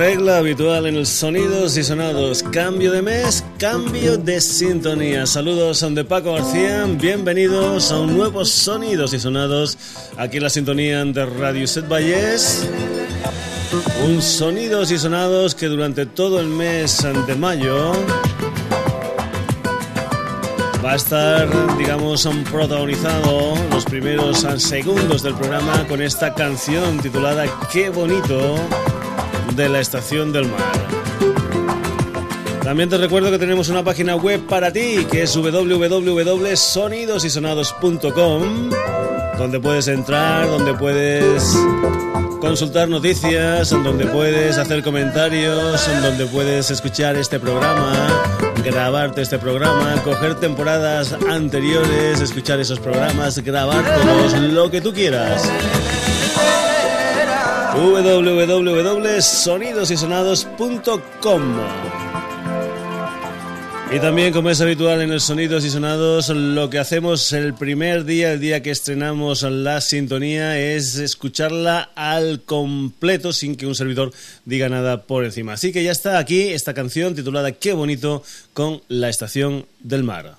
regla habitual en el Sonidos y Sonados. Cambio de mes, cambio de sintonía. Saludos de Paco García, bienvenidos a un nuevo Sonidos y Sonados aquí en la sintonía de Radio Set Valles. Un Sonidos y Sonados que durante todo el mes de mayo va a estar, digamos, protagonizado los primeros segundos del programa con esta canción titulada Qué bonito de la Estación del Mar. También te recuerdo que tenemos una página web para ti que es www.sonidosysonados.com donde puedes entrar, donde puedes consultar noticias, donde puedes hacer comentarios, donde puedes escuchar este programa, grabarte este programa, coger temporadas anteriores, escuchar esos programas, grabártelos, lo que tú quieras. www.sonidosysonados.com y también, como es habitual en los Sonidos y Sonados, lo que hacemos el primer día, el día que estrenamos la sintonía, es escucharla al completo sin que un servidor diga nada por encima. Así que ya está aquí esta canción titulada Qué bonito con la estación del mar.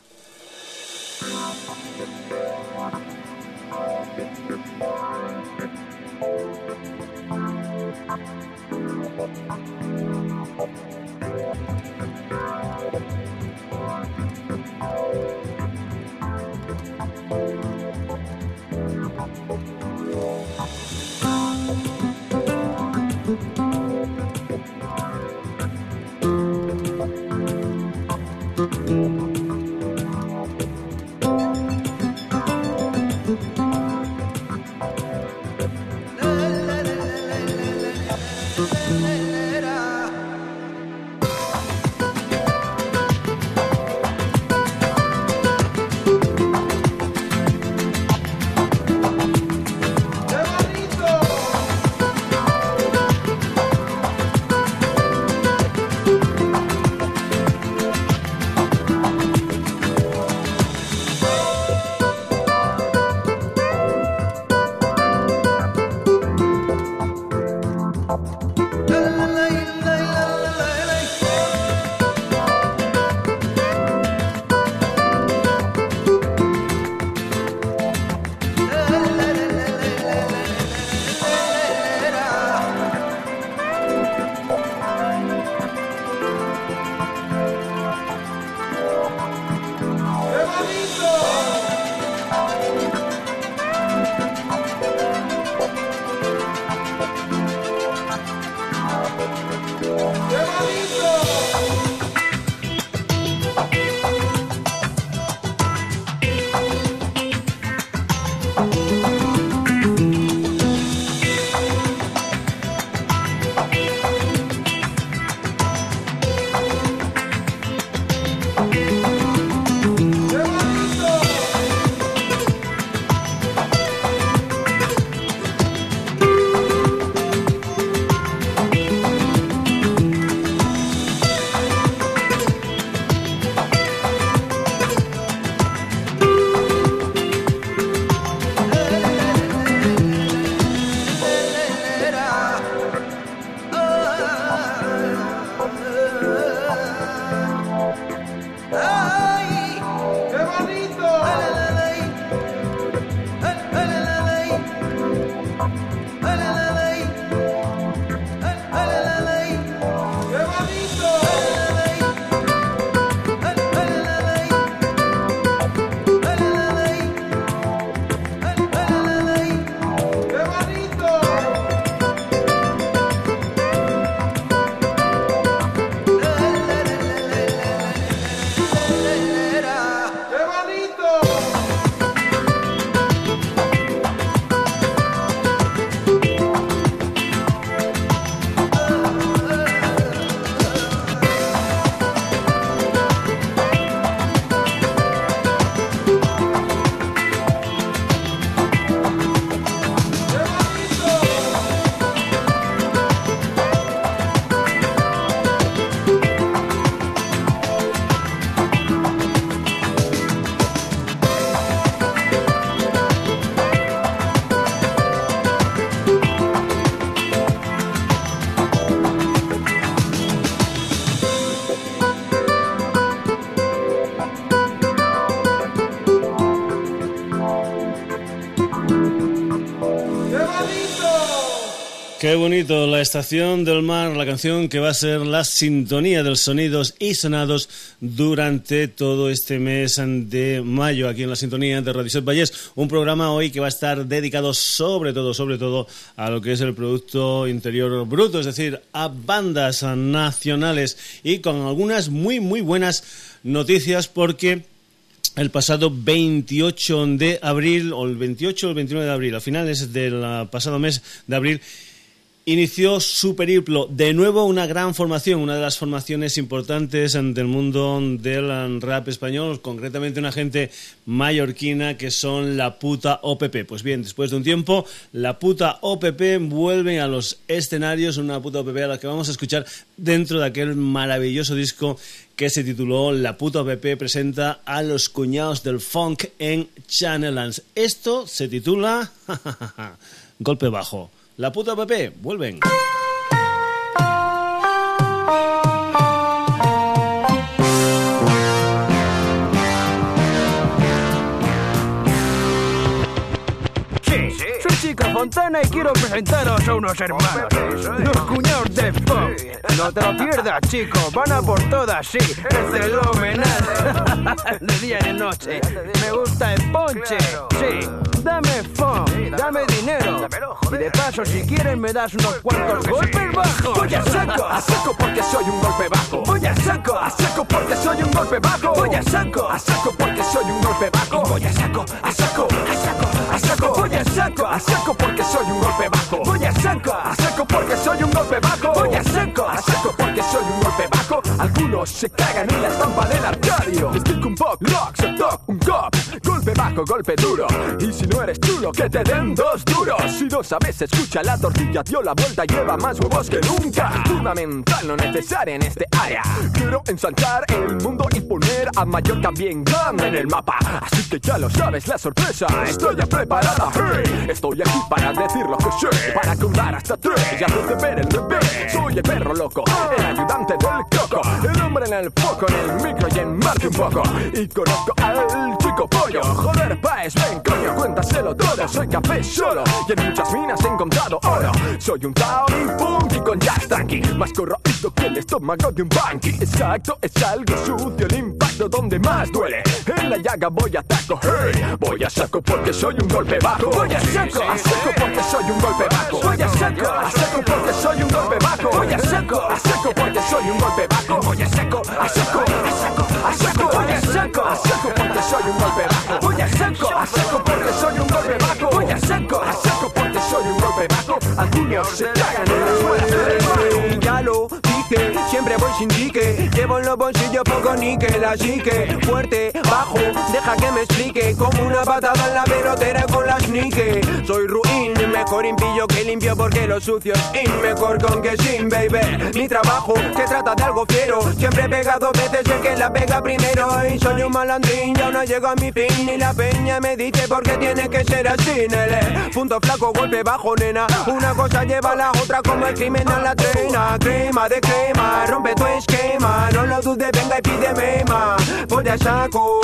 Qué bonito, la estación del mar, la canción que va a ser la sintonía de los sonidos y sonados durante todo este mes de mayo aquí en la sintonía de Radio Set Vallés. Un programa hoy que va a estar dedicado sobre todo, sobre todo a lo que es el Producto Interior Bruto, es decir, a bandas nacionales y con algunas muy, muy buenas noticias porque el pasado 28 de abril, o el 28 o el 29 de abril, a finales del pasado mes de abril, inició su periplo. De nuevo una gran formación, una de las formaciones importantes del mundo del rap español, concretamente una gente mallorquina que son la puta OPP. Pues bien, después de un tiempo, la puta OPP vuelve a los escenarios, una puta OPP a la que vamos a escuchar dentro de aquel maravilloso disco que se tituló La puta OPP presenta a los cuñados del funk en Channellands. Esto se titula Golpe Bajo. La puta Pepe, vuelven. Fontana y quiero presentaros a unos hermanos, los cuñados de Funk. No te lo pierdas, chicos, van a por todas, sí, es fenomenal. De día y de noche, me gusta el ponche, sí. Dame funk, dame dinero. Y de paso, si quieren, me das unos cuantos golpes bajos. Voy a saco, a saco porque soy un golpe bajo. Voy a saco, a saco porque soy un golpe bajo. Voy a saco, a saco porque soy un golpe bajo. Voy a saco, a saco, a saco, a saco. Voy a saco, a saco porque soy un golpe bajo. Voy a saco, a saco porque soy un golpe bajo. Voy a saco, a saco porque soy un golpe bajo. Algunos se cagan en la estampa del arcadio. Stick un pop, rock, se un cop. Golpe bajo, golpe duro. Y si no eres chulo, que te den dos duros. Si no sabes, escucha la tortilla, dio la vuelta, lleva más huevos que nunca. Fundamental, no necesaria en este área. Quiero ensanchar el mundo y poner a Mallorca bien grande en el mapa. Así que ya lo sabes, la sorpresa. Estoy preparada. Estoy aquí para decir lo que sé. Para contar hasta tres y hacerte ver el revés. Soy el perro loco, el ayudante del coco. El hombre en el foco, en el micro y en Marte un poco. Y conozco al pollo. Joder, paes, ven coño, cuéntaselo todo. Soy café solo y en muchas minas he encontrado oro. Soy un Tauri funky con jazz tranqui. Más corroído que el estómago de un banqui. Exacto, es algo sucio el impacto donde más duele. En la llaga voy a taco, hey. Voy a saco porque soy un golpe bajo. Voy a saco, a saco porque soy un golpe bajo. Voy a saco, a saco porque soy un golpe bajo. Voy a saco, a saco porque soy un golpe bajo. Voy a saco, a saco, a saco, a saco. Voy a saco, a saco porque soy un Voy a saco, a saco porque soy un golpe bajo. Voy a saco, a saco porque soy un golpe bajo. Algunos se cagan en la suela. Ya lo dije, dique. Llevo en los bolsillos poco níquel, así que fuerte, bajo, deja que me explique. Como una patada en la pelotera con las nique. Soy ruin, mejor impillo que limpio porque lo sucio es in. Mejor con que sin, baby. Mi trabajo se trata de algo fiero. Siempre pega dos veces el que la pega primero. Y soy un malandrín, ya no llego a mi fin. Y la peña me dice por qué tiene que ser así, nele. Punto flaco, golpe bajo, nena. Una cosa lleva a la otra como el crimen a la trena. Crema de crema, rompe tu esquema. No lo dudes, venga y pídeme más. Voy a saco.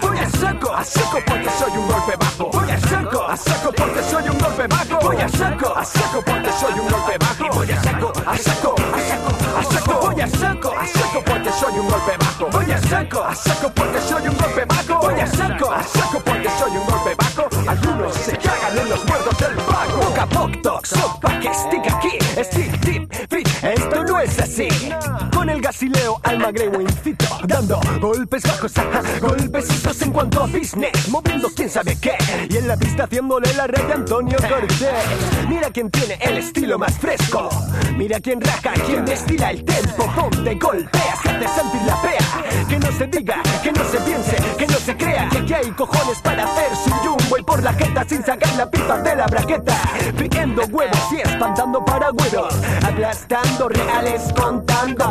Voy a saco, a saco porque soy un golpe bajo. Voy a saco, A saco porque soy un golpe bajo. Voy a saco, a saco porque soy un golpe bajo. Voy a saco, a saco, a saco, a saco. Voy a saco, a saco porque soy un golpe bajo. Voy a saco, A saco porque soy un golpe bajo. Voy a saco, a saco porque soy un golpe bajo. Pop talk, sopa que stick aquí, stick tip, fit. Esto no es así. Gasileo al magrego incito, dando golpes bajos, ajá, golpecitos en cuanto a business, moviendo quién sabe qué. Y en la pista haciéndole la red de Antonio Cortés. Mira quién tiene el estilo más fresco. Mira quién raja, quién destila el tempo. Donde golpeas, que hace sentir la pea. Que no se diga, que no se piense, que no se crea. Que aquí hay cojones para hacer su jumbo y por la jeta sin sacar la pipa de la braqueta. Friendo huevos y espantando paragüeros. Aplastando reales, contando,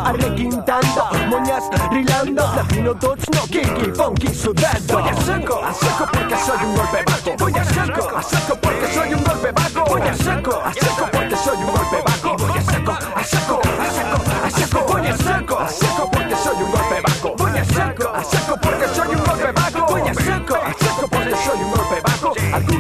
Moñas rilando. Latino touch, no kinky, funky, sudando. Voy a saco, a saco porque soy un golpe bajo. Voy a saco, a saco porque soy un golpe bajo. Voy a saco, a saco porque soy un golpe bajo. Voy a saco, a saco, a saco, a saco. Voy a saco, a saco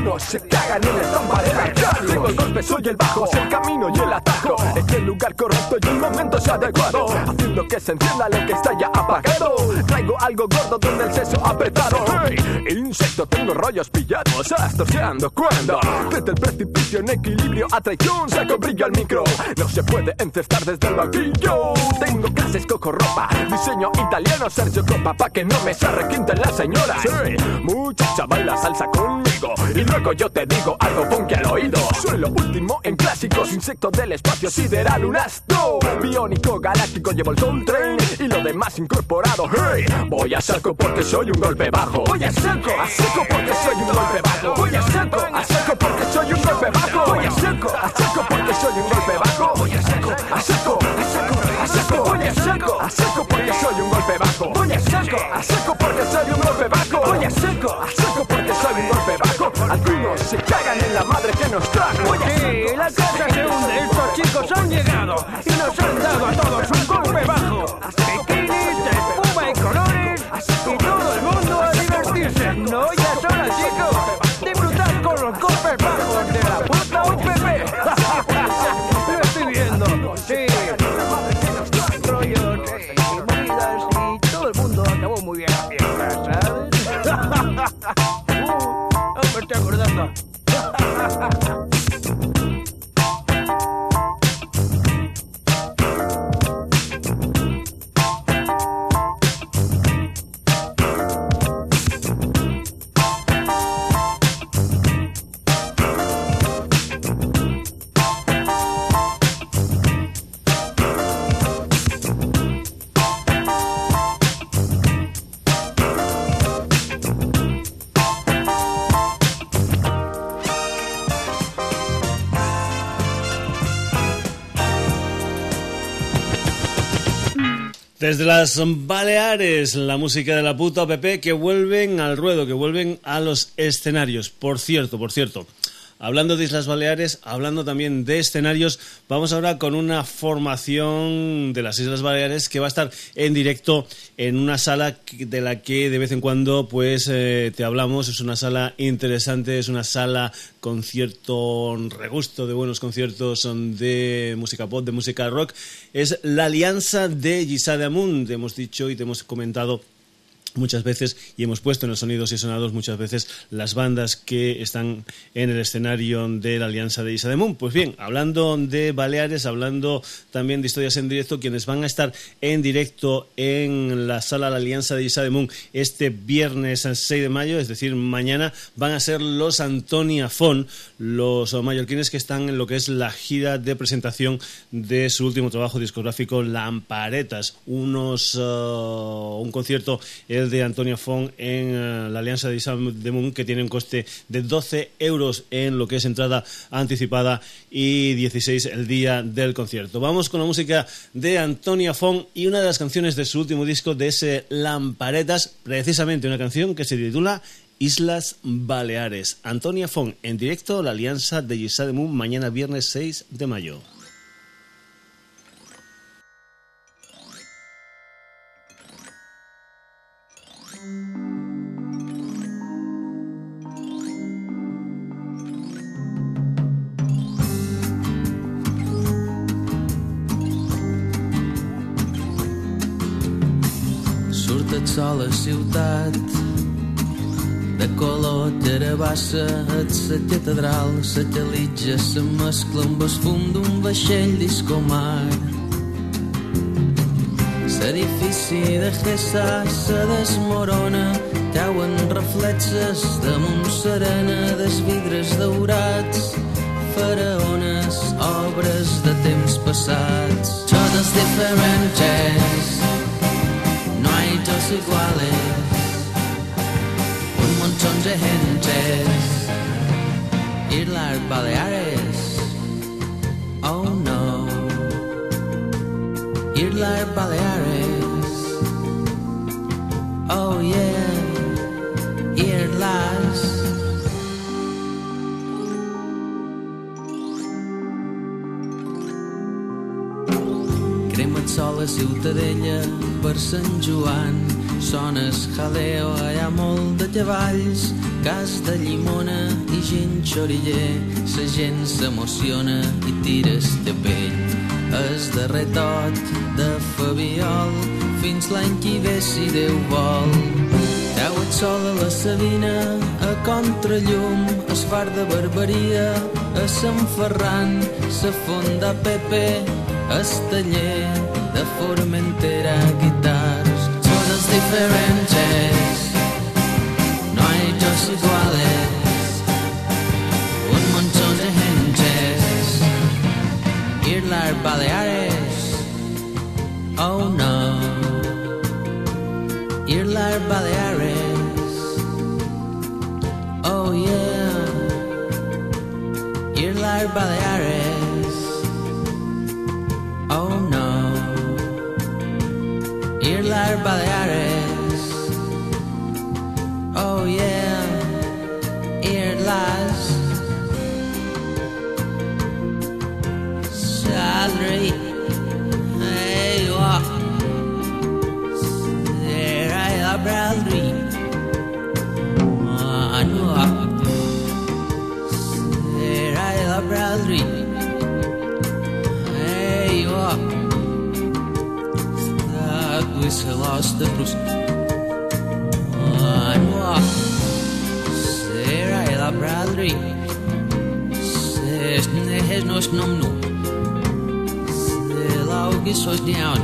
Algunos se cagan en la estampa de la. Tengo el golpe, soy el bajo, soy el camino y el atajo. Es el lugar correcto y el momento es adecuado. Haciendo que se entienda lo que está ya apagado. Traigo algo gordo donde el seso apretado. Hey, insecto, tengo rollos pillados. Astroseando cuando desde el precipicio en equilibrio a traición saco brillo al micro. No se puede encestar desde el banquillo. Tengo clases coco ropa, diseño italiano Sergio Copa pa' que no me se requinten las señoras. Sí, muchacha baila salsa conmigo y luego yo te digo algo funky al oído. Soy lo último en clásicos, insecto del espacio sideral, un astro biónico galáctico llevo el soul train y lo demás incorporado. Hey, voy a saco porque soy un golpe bajo. Voy a saco, a saco porque soy un golpe bajo. Voy a saco, a saco porque soy un golpe bajo. Voy a saco, a saco porque soy un golpe bajo. Voy a saco, a saco, a saco, a saco. Voy a saco, a saco porque soy un golpe bajo. Voy a saco, a saco porque soy un golpe bajo. Voy a saco, a saco cagan en la madre que nos trajo. Sí, la casa se hunde. Estos chicos han llegado y nos han dado a todos Desde las Baleares, la música de la puta PP que vuelven al ruedo, que vuelven a los escenarios. Por cierto, por cierto, hablando de Islas Baleares, hablando también de escenarios, vamos ahora con una formación de las Islas Baleares que va a estar en directo en una sala de la que de vez en cuando pues eh, te hablamos. Es una sala interesante, es una sala con cierto regusto de buenos conciertos de música pop, de música rock. Es la Alianza de Gisade Amunt. Te hemos dicho y te hemos comentado muchas veces y hemos puesto en los sonidos y sonados muchas veces las bandas que están en el escenario de la Alianza de Isademun. Pues bien, hablando de Baleares, hablando también de historias en directo, quienes van a estar en directo en la sala de la Alianza de Isademun este viernes 6 de mayo, es decir, mañana, van a ser los Antonia Fon, los mallorquines que están en lo que es la gira de presentación de su último trabajo discográfico, Lamparetas, unos, uh, un concierto el de Antonio Fon en uh, la Alianza de Isam de Moon, que tiene un coste de 12 euros en lo que es entrada anticipada y 16 el día del concierto. Vamos con la música de Antonia Fon y una de las canciones de su último disco, de ese Lamparetas, precisamente una canción que se titula Islas Baleares. Antonia Fon en directo, la Alianza de Isam de Moon, mañana viernes 6 de mayo. Surtet sol a ciutat. De color terabassa et sa catedral satellitja se mescla amb el fum d'un vaixell discomar. L'edifici de Gessa se desmorona cauen reflexes damunt serena des vidres daurats. Faraones, obres de temps passats. Totes diferentes no dos iguales. Un montón de gentes Islas Baleares. Oh no. Islas Baleares. Oh yeah. Islas Crema sol a Ciutadella per Sant Joan Sones jaleo, hi ha molt de cavalls, cas de llimona i gent xoriller. La gent s'emociona i tires de pell. És darrer tot de Fabiol, fins l'any que ve si Déu vol. Cau el sol a la Sabina, a contrallum, es far de barberia, a Sant Ferran, sa fonda Pepe, es taller de Formentera, guitars, totes diferents, no hay dos iguales, un montón de gentes, Irlar Baleares, oh no, Irlar Baleares, oh yeah, Irlar Baleares, Baleares, oh yeah, Irlas, Salary, across the blues. Iowa, será ela Bradley, se nehes nos nomnu, se laugi sos down,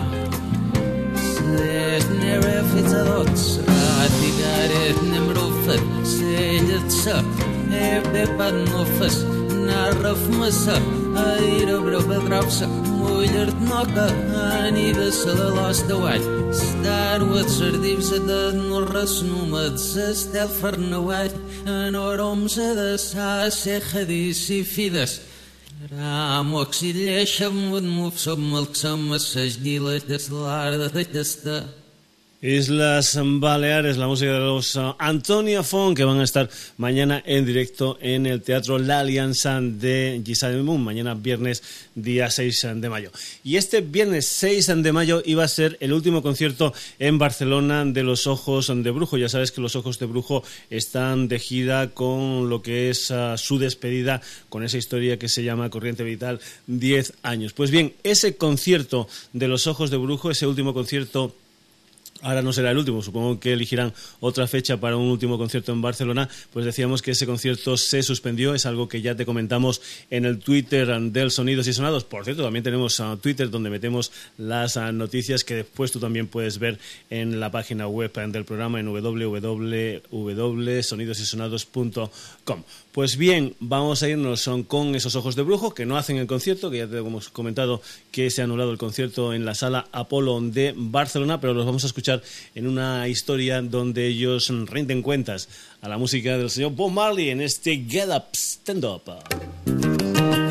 se nere fitzadot, ratigaret nemrufet, se jitsa, ebe padnufes, narraf masa, airo bro bedravsa. withered knocker de vessel lost the white. Star with sir dips at the norras numet, stel for no white, and orom se de sa se jadis i fides. Ramo exilleixem, un mufsom, el milk some a sajdi de this lar that this Islas Baleares, la música de los uh, Antonia Fon, que van a estar mañana en directo en el Teatro La Alianza de Giselle Moon, mañana viernes día 6 de mayo. Y este viernes 6 de mayo iba a ser el último concierto en Barcelona de Los Ojos de Brujo. Ya sabes que Los Ojos de Brujo están de gira con lo que es uh, su despedida, con esa historia que se llama Corriente Vital 10 años. Pues bien, ese concierto de Los Ojos de Brujo, ese último concierto Ahora no será el último, supongo que elegirán otra fecha para un último concierto en Barcelona. Pues decíamos que ese concierto se suspendió, es algo que ya te comentamos en el Twitter del Sonidos y Sonados. Por cierto, también tenemos uh, Twitter donde metemos las uh, noticias que después tú también puedes ver en la página web del programa en www.sonidosysonados.com. Pues bien, vamos a irnos con esos ojos de brujo que no hacen el concierto, que ya hemos comentado que se ha anulado el concierto en la sala Apolo de Barcelona, pero los vamos a escuchar en una historia donde ellos rinden cuentas a la música del señor Bob Marley en este Get Up Stand Up.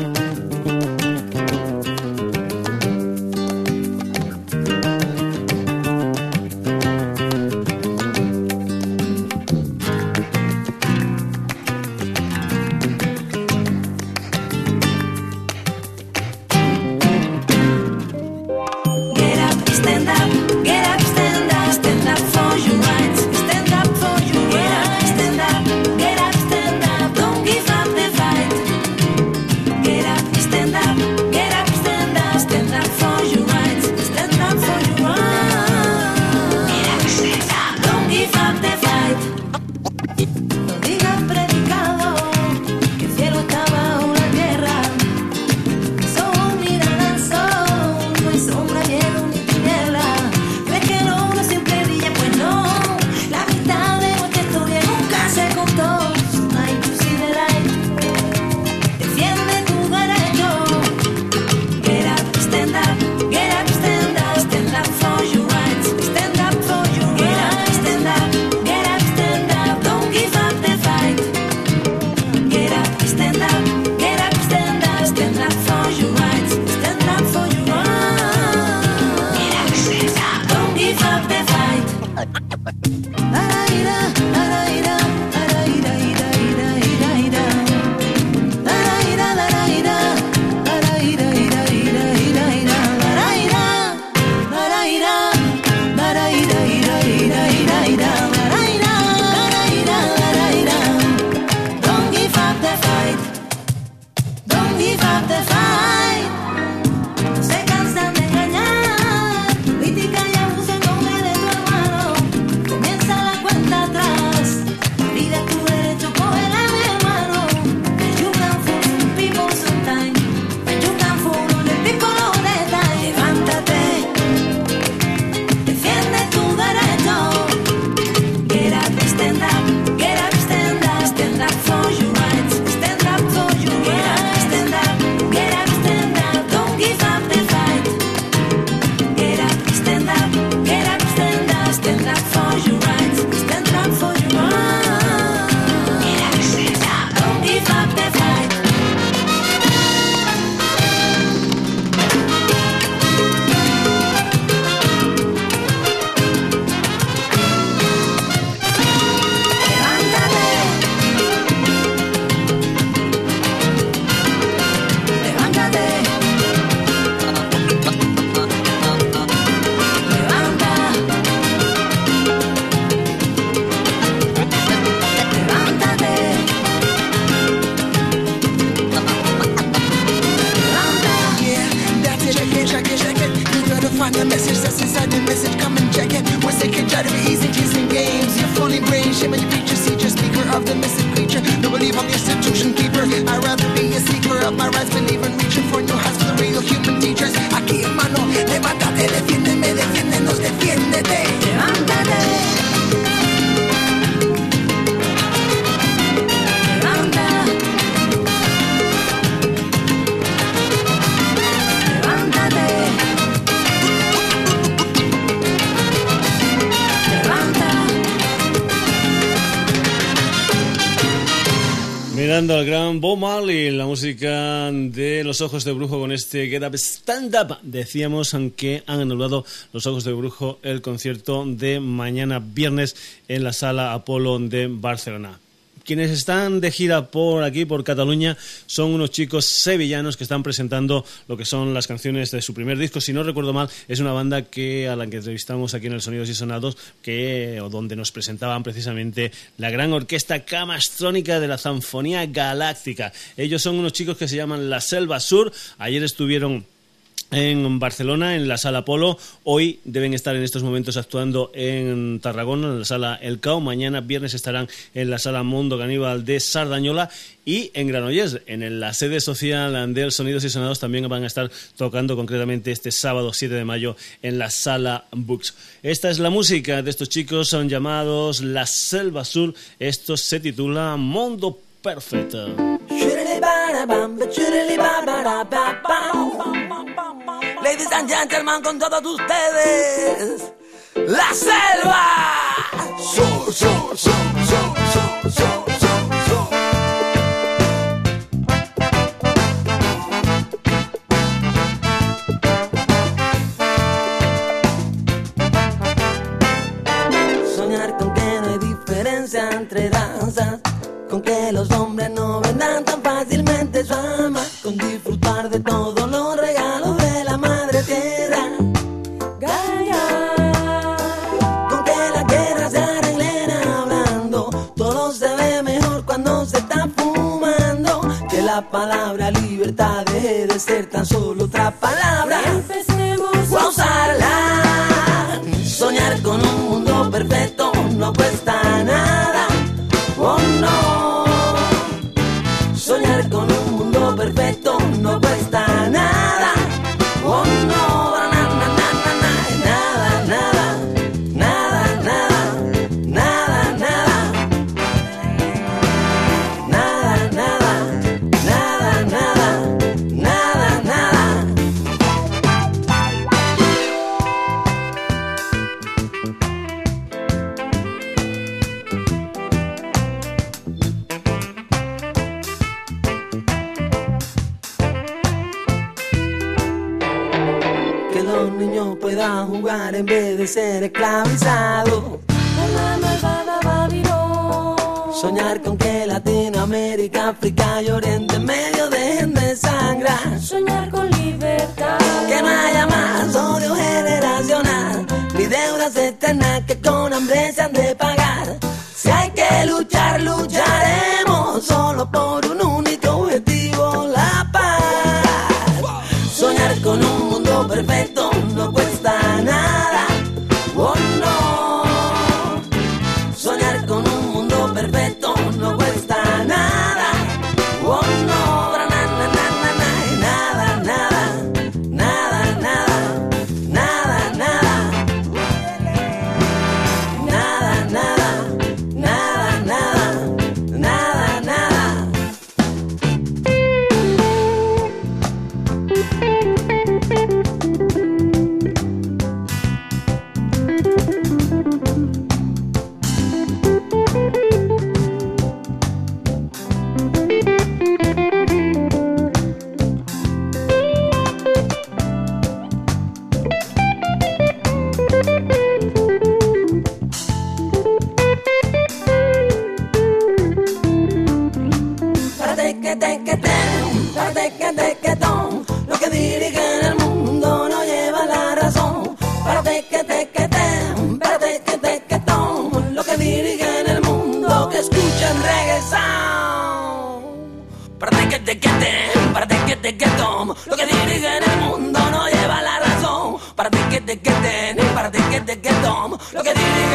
Los Ojos de Brujo con este Get Up Stand Up. Decíamos que han anulado Los Ojos de Brujo el concierto de mañana viernes en la sala Apolo de Barcelona. Quienes están de gira por aquí, por Cataluña, son unos chicos sevillanos que están presentando lo que son las canciones de su primer disco. Si no recuerdo mal, es una banda que a la que entrevistamos aquí en el Sonidos y Sonados, que, o donde nos presentaban precisamente la gran orquesta camastrónica de la Zanfonía Galáctica. Ellos son unos chicos que se llaman La Selva Sur. Ayer estuvieron en Barcelona, en la sala Polo. Hoy deben estar en estos momentos actuando en Tarragona, en la sala El Cao. Mañana, viernes, estarán en la sala Mundo Caníbal de Sardañola. Y en Granollers, en la sede social del Sonidos y Sonados, también van a estar tocando concretamente este sábado 7 de mayo en la sala Books. Esta es la música de estos chicos, son llamados La Selva Sur. Esto se titula Mundo Perfecto. Ladies and gentlemen, con todos ustedes, la selva. Soñar con que no hay diferencia entre danzas, con que los hombres no vendan tan fácilmente su alma, con disfrutar de todos la palabra libertad deje de ser tan solo otra palabra. Empecemos a usarla. Soñar con un mundo perfecto no cuesta nada. Oh no. Soñar con un mundo perfecto no cuesta nada. Ser esclavizados. que te que te parte que te que ton los que dirigen el mundo no llevan la razón. Parte que te que te parte que te que ton los que dirigen el mundo que escuchan reggaetón. Parte que te que te parte que te que ton los que dirigen el mundo no llevan la razón. Parte que te que te parte que te que ton los que dirigen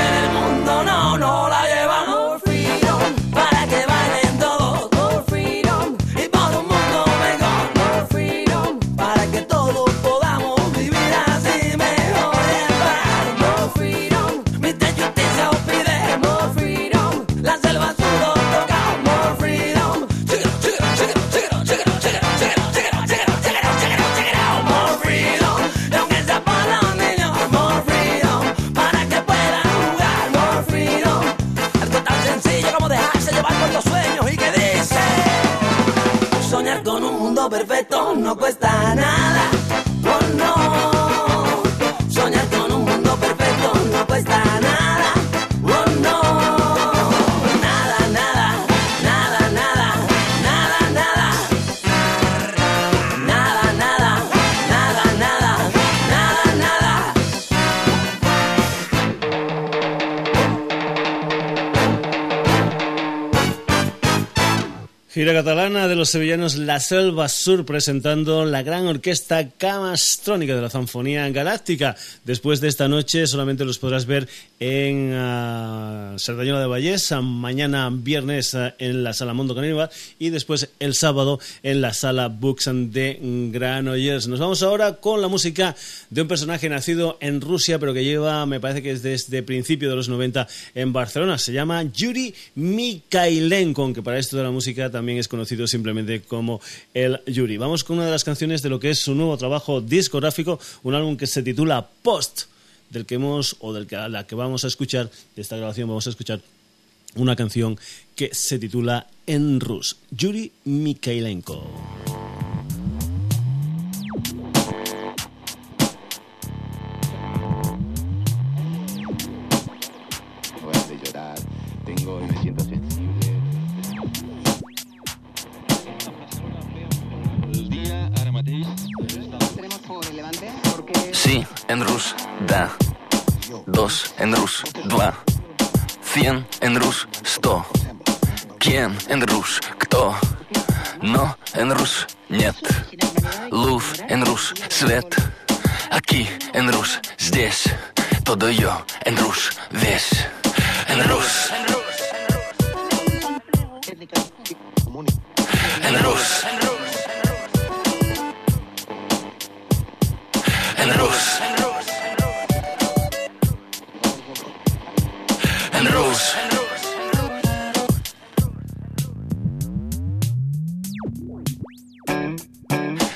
Gira catalana de los sevillanos La Selva Sur presentando la gran orquesta camastrónica de la Zanfonía Galáctica. Después de esta noche solamente los podrás ver en uh, Sardañola de Vallés, mañana viernes uh, en la Sala Mondo Caníbal y después el sábado en la Sala Books de Granollers. Nos vamos ahora con la música de un personaje nacido en Rusia pero que lleva, me parece que es desde principio de los 90 en Barcelona. Se llama Yuri Mikhailenko, aunque para esto de la música también es conocido simplemente como el Yuri. Vamos con una de las canciones de lo que es su nuevo trabajo discográfico, un álbum que se titula Post, del que hemos, o del que, la que vamos a escuchar, de esta grabación vamos a escuchar una canción que se titula En Rus, Yuri Mikhailenko. Си, Энруш, да. Дош, Энруш, два. Фен, Энруш, сто. Кен, Энруш, кто? Но, Энруш, нет. Луф, Энруш, свет. Аки, Энруш, здесь. Todo yo, Энруш, весь. Энруш. Энруш. Энруш. and rules. And rules.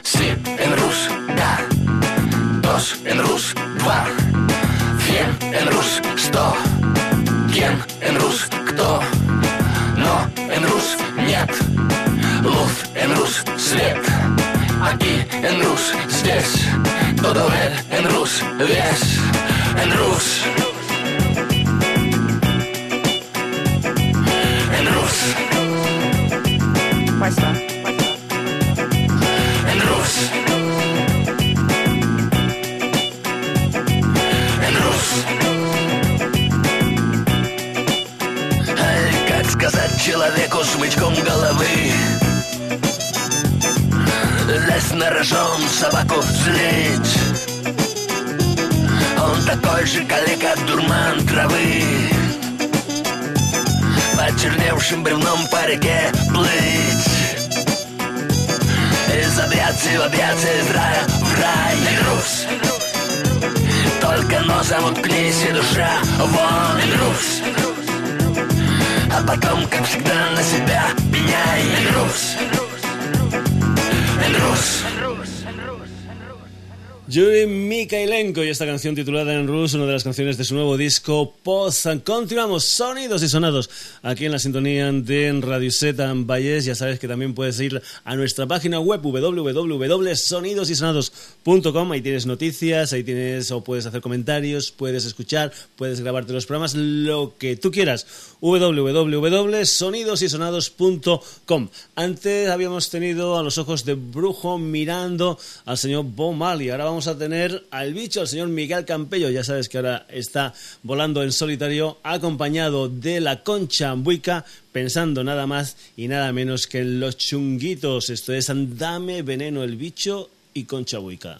Sleep and Dos and rules. Два. Две and rules. Сто. Ген and rules. Кто? Но and rules. Нет. Луфт and rules. Слеп. en roes, zes. Todo ver en roes, wes en roes. En roes. Państwa. Рожон, собаку злить. Он такой же калека, дурман травы. Почерневшим бревном по реке плыть. Из объятий в объятия, из рая в рай. Груз. Только носом уткнись и душа вон. Груз. А потом, как всегда, на себя пеняй. Груз. El El Yuri Mikhailenko y esta canción titulada en Rus, una de las canciones de su nuevo disco Post. Continuamos, sonidos y sonados aquí en la sintonía de Radio Set en Valles. Ya sabes que también puedes ir a nuestra página web www.sonidosysonados.com. Ahí tienes noticias, ahí tienes o puedes hacer comentarios, puedes escuchar, puedes grabarte los programas, lo que tú quieras. www.sonidosysonados.com. Antes habíamos tenido a los ojos de brujo mirando al señor Bob Marley. Ahora vamos a tener al bicho, al señor Miguel Campello. Ya sabes que ahora está volando en solitario, acompañado de la concha buica, pensando nada más y nada menos que en los chunguitos. Esto es Dame Veneno el bicho y concha buica.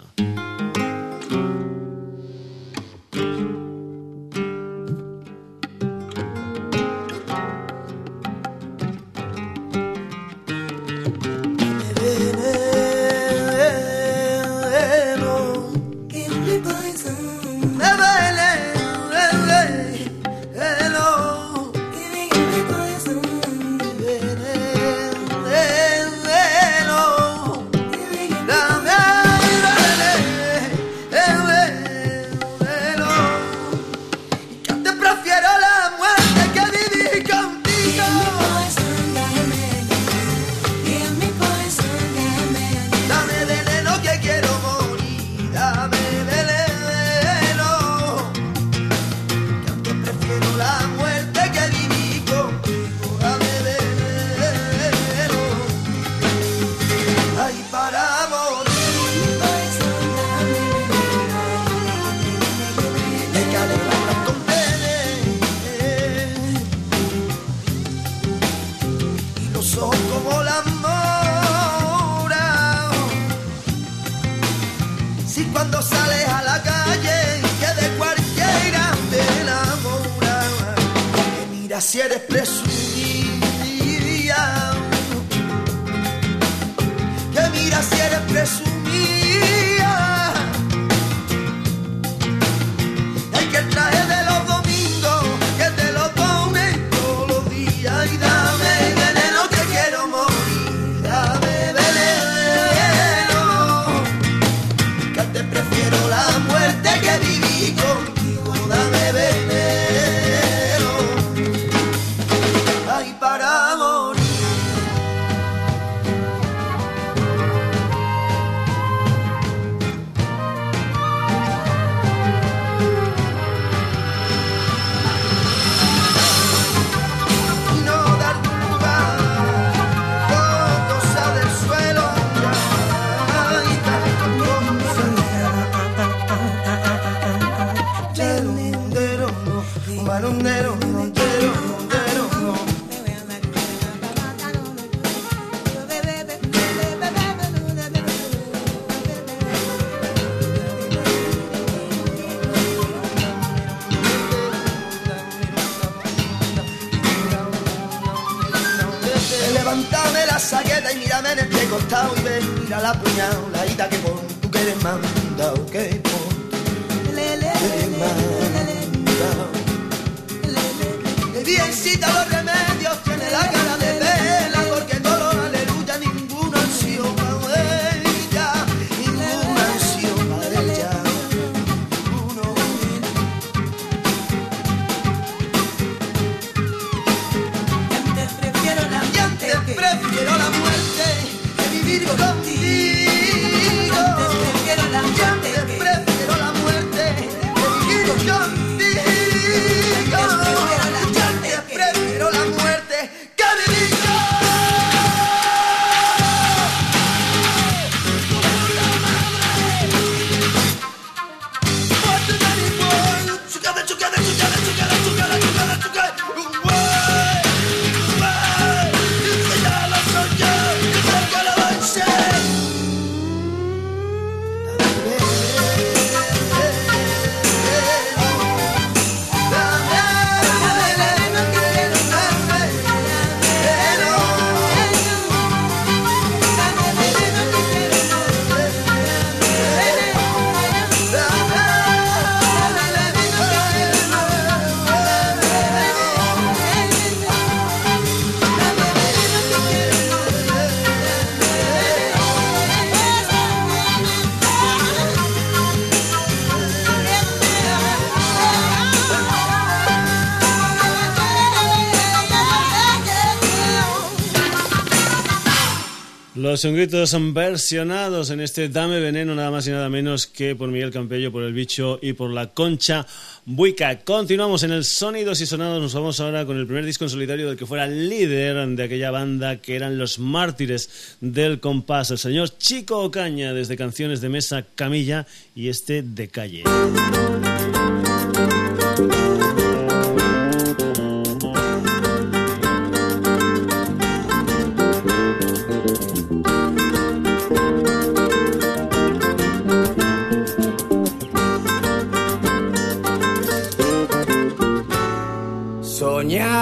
Los son versionados en este Dame Veneno, nada más y nada menos que por Miguel Campello, por El Bicho y por La Concha Buica. Continuamos en el Sonidos y Sonados, nos vamos ahora con el primer disco en solitario del que fuera líder de aquella banda que eran los mártires del compás, el señor Chico Ocaña, desde canciones de mesa Camilla y este de calle.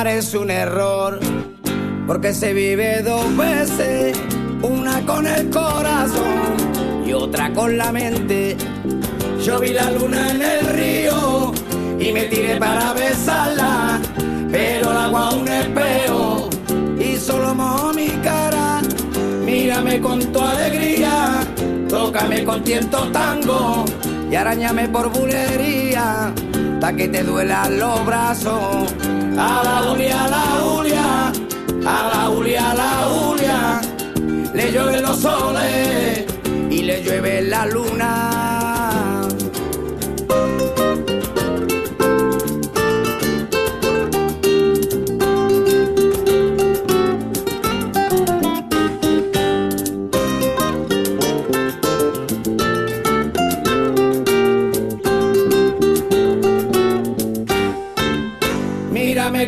Es un error, porque se vive dos veces, una con el corazón y otra con la mente. Yo vi la luna en el río y me tiré para besarla, pero el agua un espejo y solo mojó mi cara. Mírame con tu alegría, tócame con tiento tango y arañame por bulería, pa' que te duelan los brazos. A la Julia, a la Julia, a la Julia, a la Julia, le llueven los soles y le llueve la luna.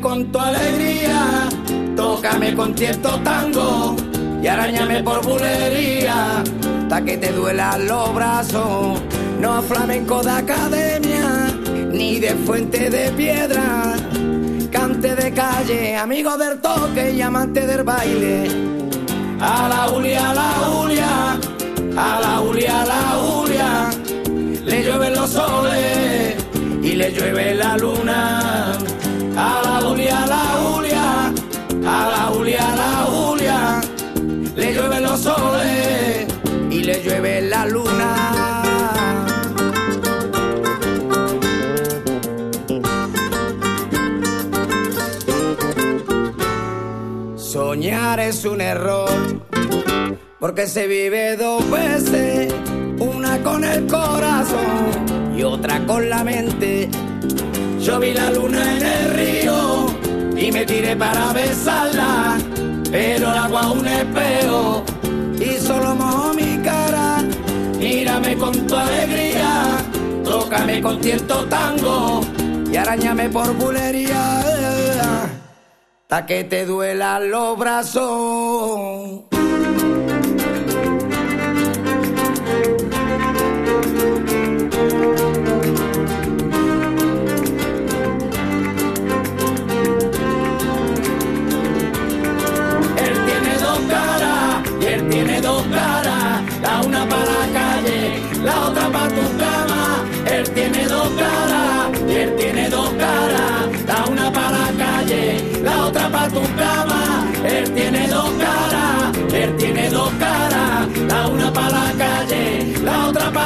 Con tu alegría, tócame con cierto tango y arañame por bulería, pa' que te duelan los brazos. No flamenco de academia, ni de fuente de piedra, cante de calle, amigo del toque y amante del baile. A la Julia, a la Julia, a la Julia, a la Julia, le llueven los soles y le llueve la luna. A la Julia, a la Julia, a la Julia, a la Julia, le llueven los soles y le llueve la luna. Soñar es un error, porque se vive dos veces, una con el corazón y otra con la mente. Yo vi la luna en el río y me tiré para besarla, pero el agua un espejo y solo mojó mi cara. Mírame con tu alegría, tócame con cierto tango y arañame por bulería, hasta que te duelan los brazos.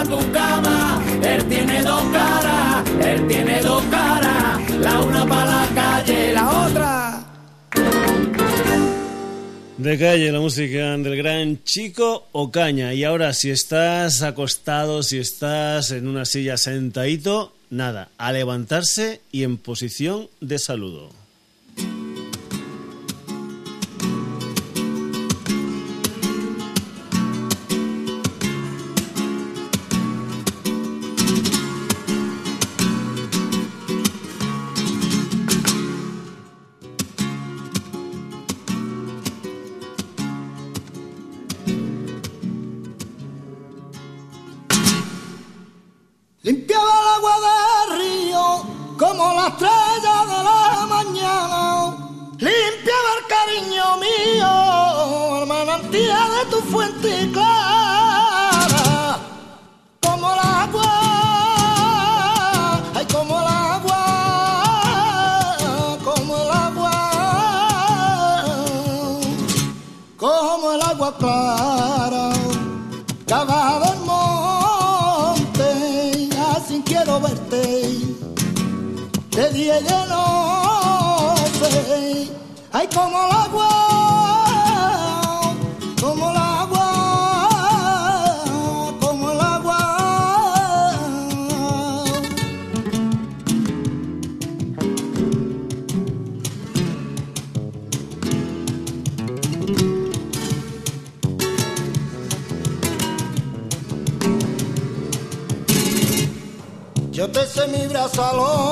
Tu cama. Él tiene dos caras, él tiene dos caras, la una para la calle, la otra. De calle, la música del gran Chico Ocaña. Y ahora, si estás acostado, si estás en una silla sentadito, nada, a levantarse y en posición de saludo. Clara. Como el agua, ay, como el agua, como el agua, como el agua clara. Cava del monte, así quiero verte día y de noche. Ay, como el agua, Yo te sé mi brazo al hombro,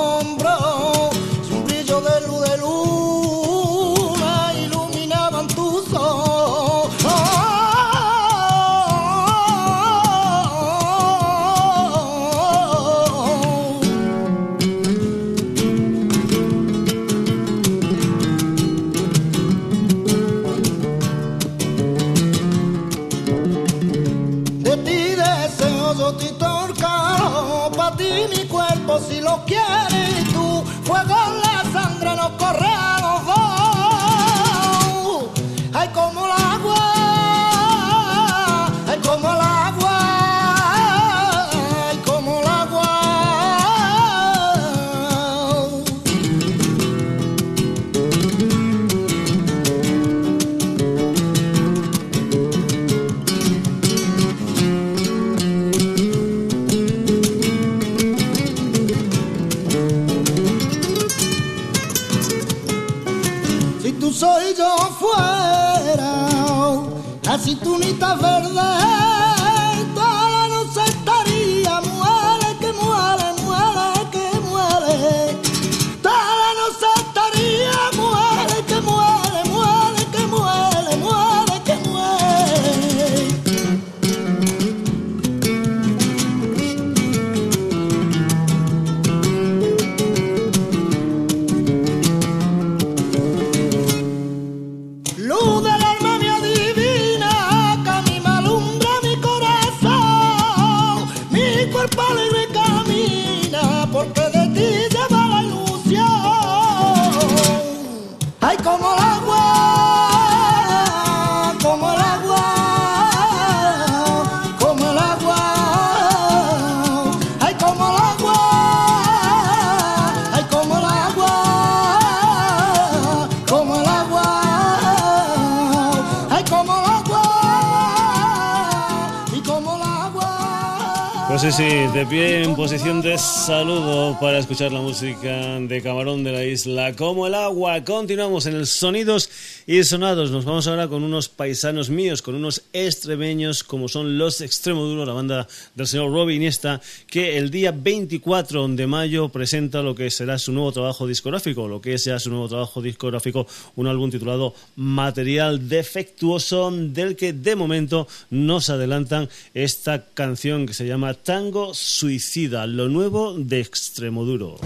sí, sí, de pie en posición de saludo para escuchar la música de Camarón de la Isla, como el agua. Continuamos en el Sonidos y Sonados. Nos vamos ahora con unos paisanos míos, con unos extremeños como son los Extremoduro, la banda del señor Robbie Iniesta, que el día 24 de mayo presenta lo que será su nuevo trabajo discográfico, lo que es ya su nuevo trabajo discográfico, un álbum titulado Material Defectuoso, del que de momento nos adelantan esta canción que se llama Tango Suicida, lo nuevo de Extremoduro.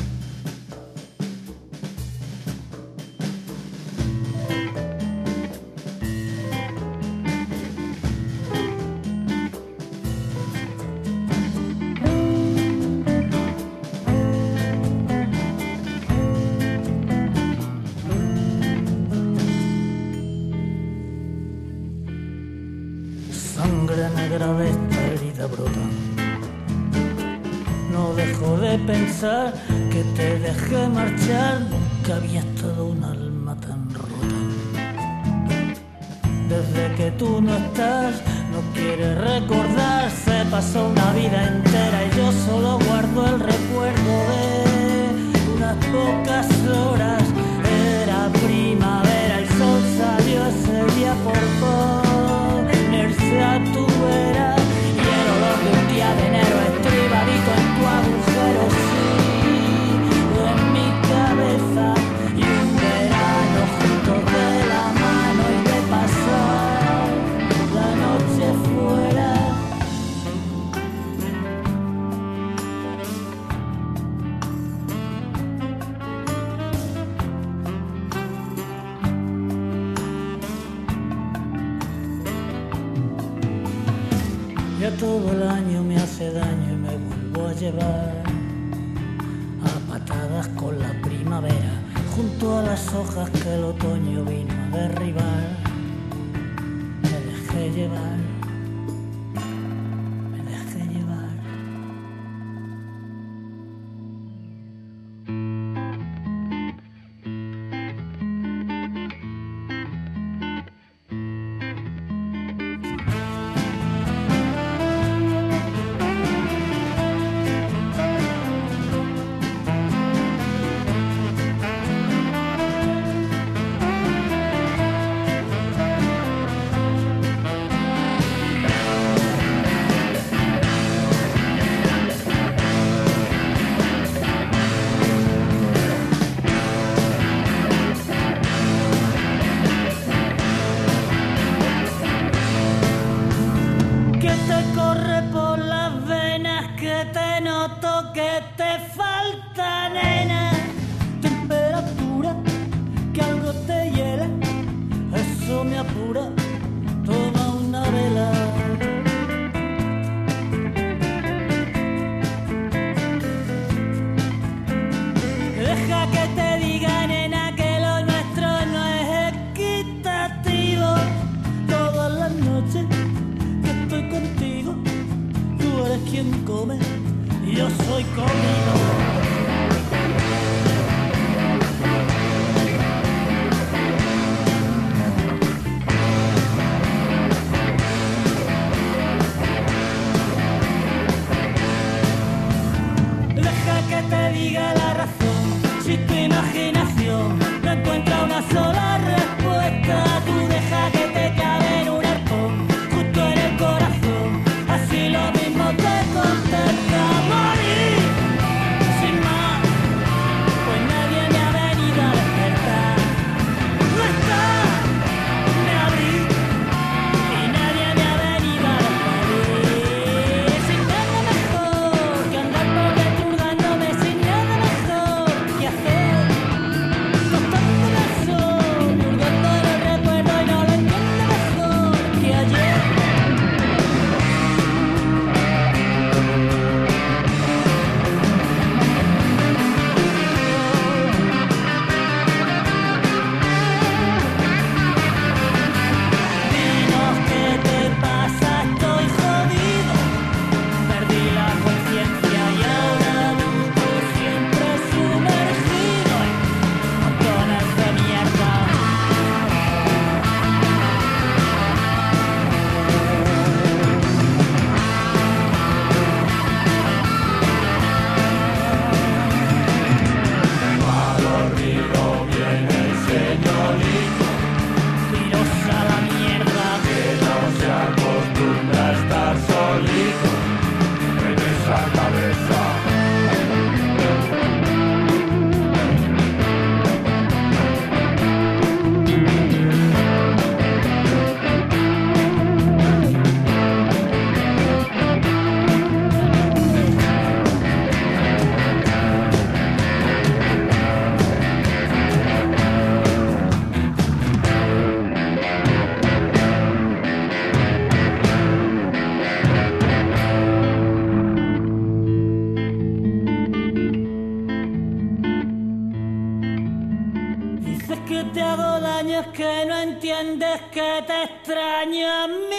Que te dejé marchar, nunca había estado un alma tan rota. Desde que tú no estás, no quieres recordar, se pasó una vida entera y yo solo guardo el recuerdo de unas pocas yo soy comido. Te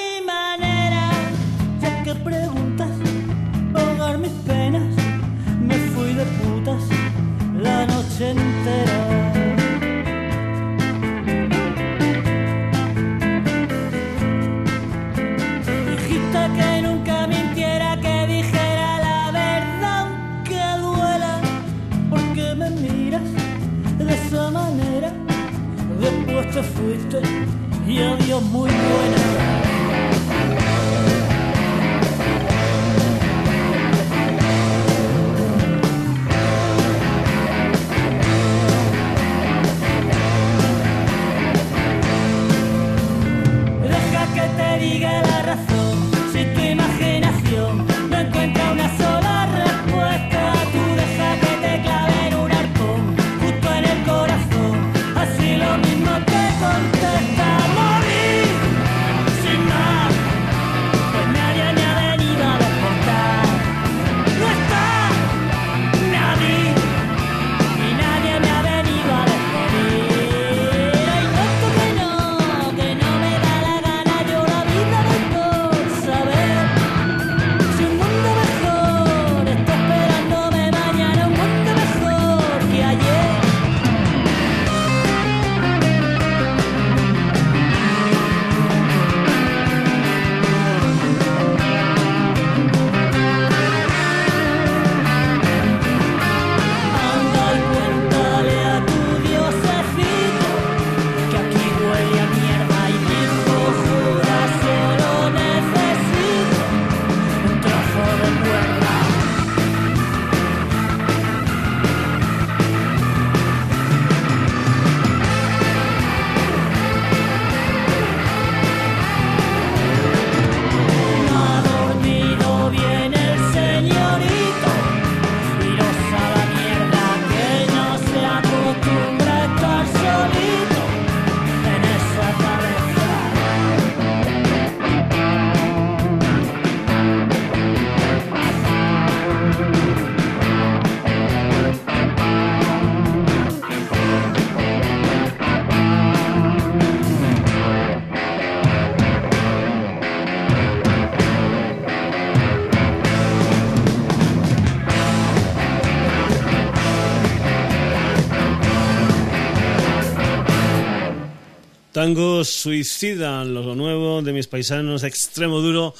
Tango Suicida, lo nuevo de mis paisanos Extremo Duro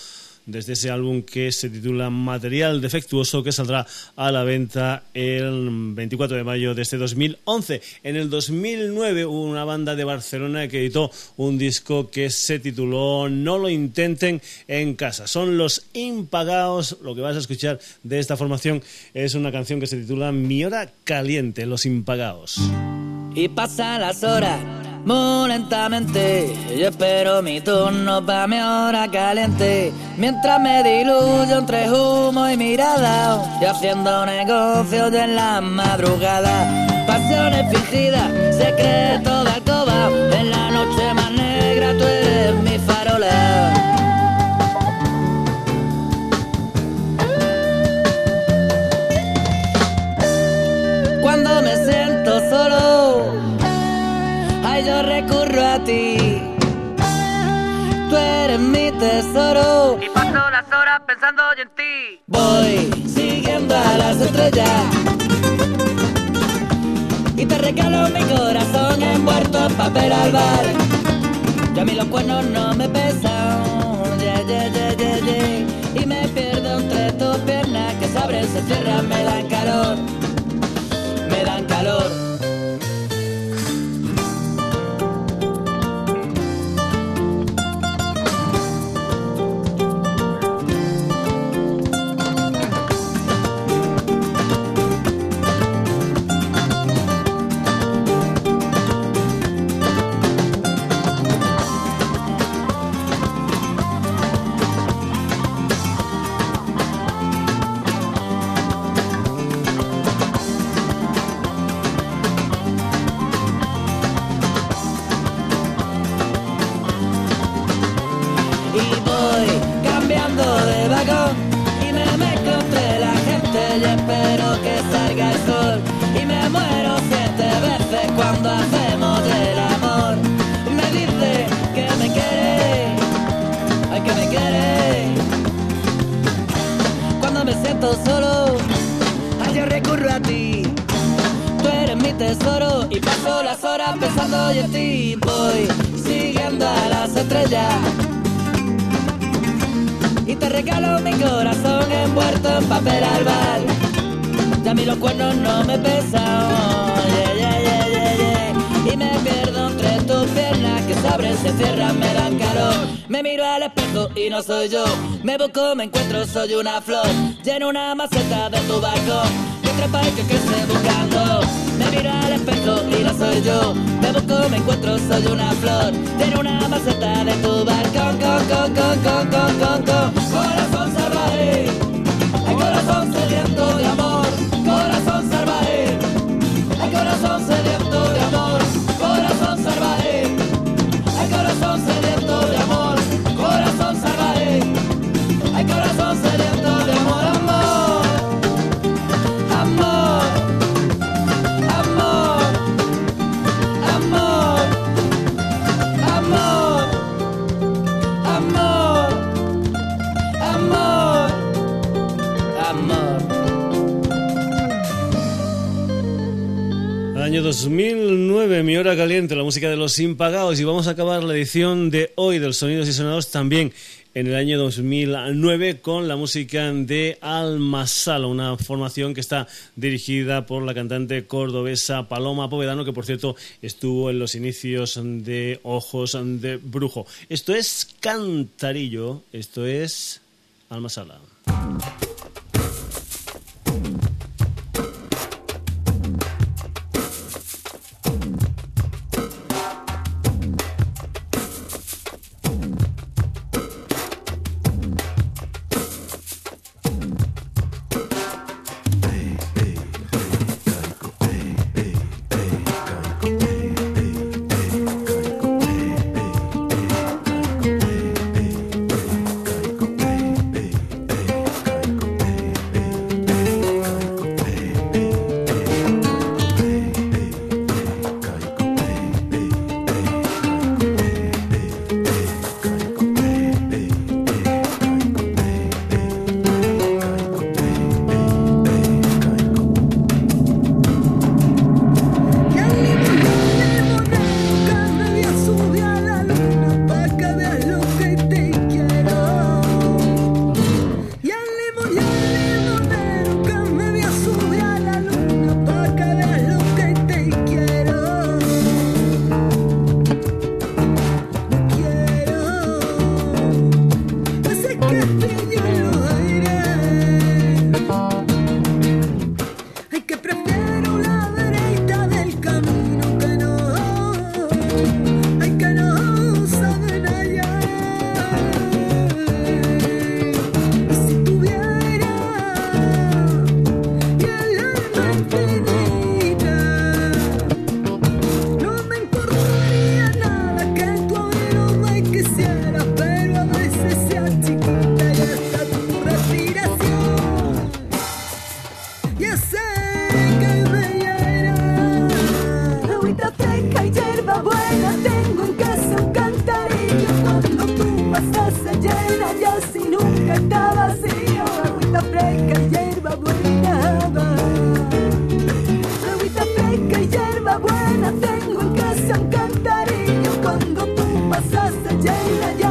desde ese álbum que se titula Material Defectuoso, que saldrá a la venta el 24 de mayo de este 2011. En el 2009 hubo una banda de Barcelona que editó un disco que se tituló No lo intenten en casa. Son los impagados. Lo que vas a escuchar de esta formación es una canción que se titula Mi hora caliente, los impagados. Y pasan las horas muy lentamente. Yo espero mi turno pa' mi hora caliente. Mientras me diluyo entre humo y mirada. Y haciendo negocios en la madrugada. Pasiones fingidas, secreto de alcoba. En la noche más tesoro. Y paso las horas pensando en ti. Voy siguiendo a las estrellas. Y te regalo mi corazón envuelto en papel albal. Ya a mí los cuernos no me pesan. Yeah, yeah, yeah, yeah, yeah. Y me pierdo entre tus piernas que se abren, se cierran, me dan calor. Y paso las horas pensando en ti. Voy siguiendo a las estrellas y te regalo mi corazón envuelto en papel albal. Ya a mí los cuernos no me pesan, y me pierdo entre tus piernas que se abren, se cierran, me dan calor. Me miro al espejo y no soy yo, me busco, me encuentro, soy una flor, lleno una maceta de tu balcón. Y trepa y que crece buscando. Me miro al espejo y no soy yo. Me busco, me encuentro, soy una flor. Lleno una maceta de tu balcón, con, con, con, con, con, con, con. Corazón salvaje, el corazón sediento de amor. Corazón salvaje, el corazón sediento 2009, mi hora caliente, la música de los impagados y vamos a acabar la edición de hoy del Sonidos y Sonados también en el año 2009 con la música de Almasala, una formación que está dirigida por la cantante cordobesa Paloma Povedano, que por cierto estuvo en los inicios de Ojos de Brujo. Esto es Cantarillo, esto es Almasala.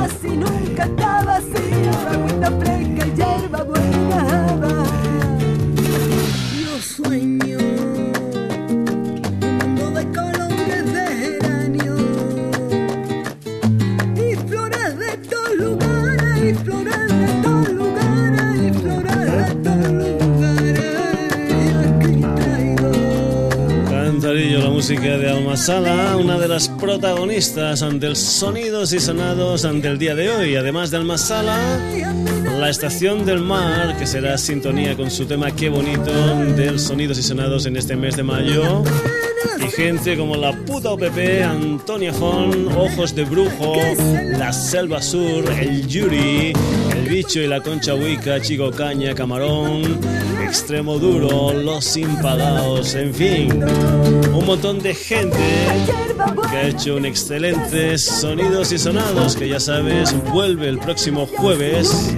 si nunca estabas en música de Alma Sala, una de las protagonistas ante el Sonidos y Sonados ante el día de hoy. Además de Alma Sala, la Estación del Mar, que será sintonía con su tema Qué bonito del Sonidos y Sonados en este mes de mayo. Y gente como la puta OPP, Antonia Fon, Ojos de Brujo, La Selva Sur, El Yuri, El Bicho y la Concha Huica, Chico Caña, Camarón, Extremo Duro, Los Impagados, en fin, un montón de gente que ha hecho un excelente Sonidos y Sonados, que ya sabes, vuelve el próximo jueves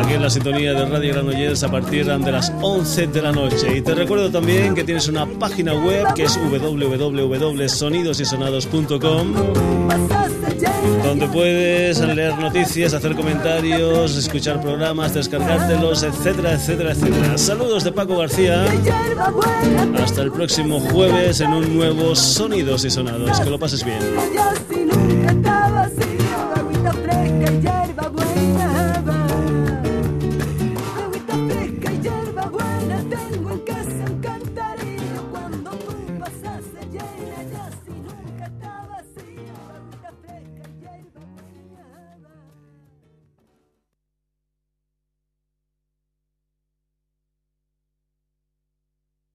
aquí en la sintonía de Radio Granollers a partir de las 11 de la noche. Y te recuerdo también que tienes una página web que es www.sonidosysonados.com donde puedes leer noticias, hacer comentarios, escuchar programas, descargártelos, etcétera, etcétera, etcétera. Saludos de Paco García. Hasta el próximo jueves en un nuevo Sonidos y Sonados. Que lo pases bien.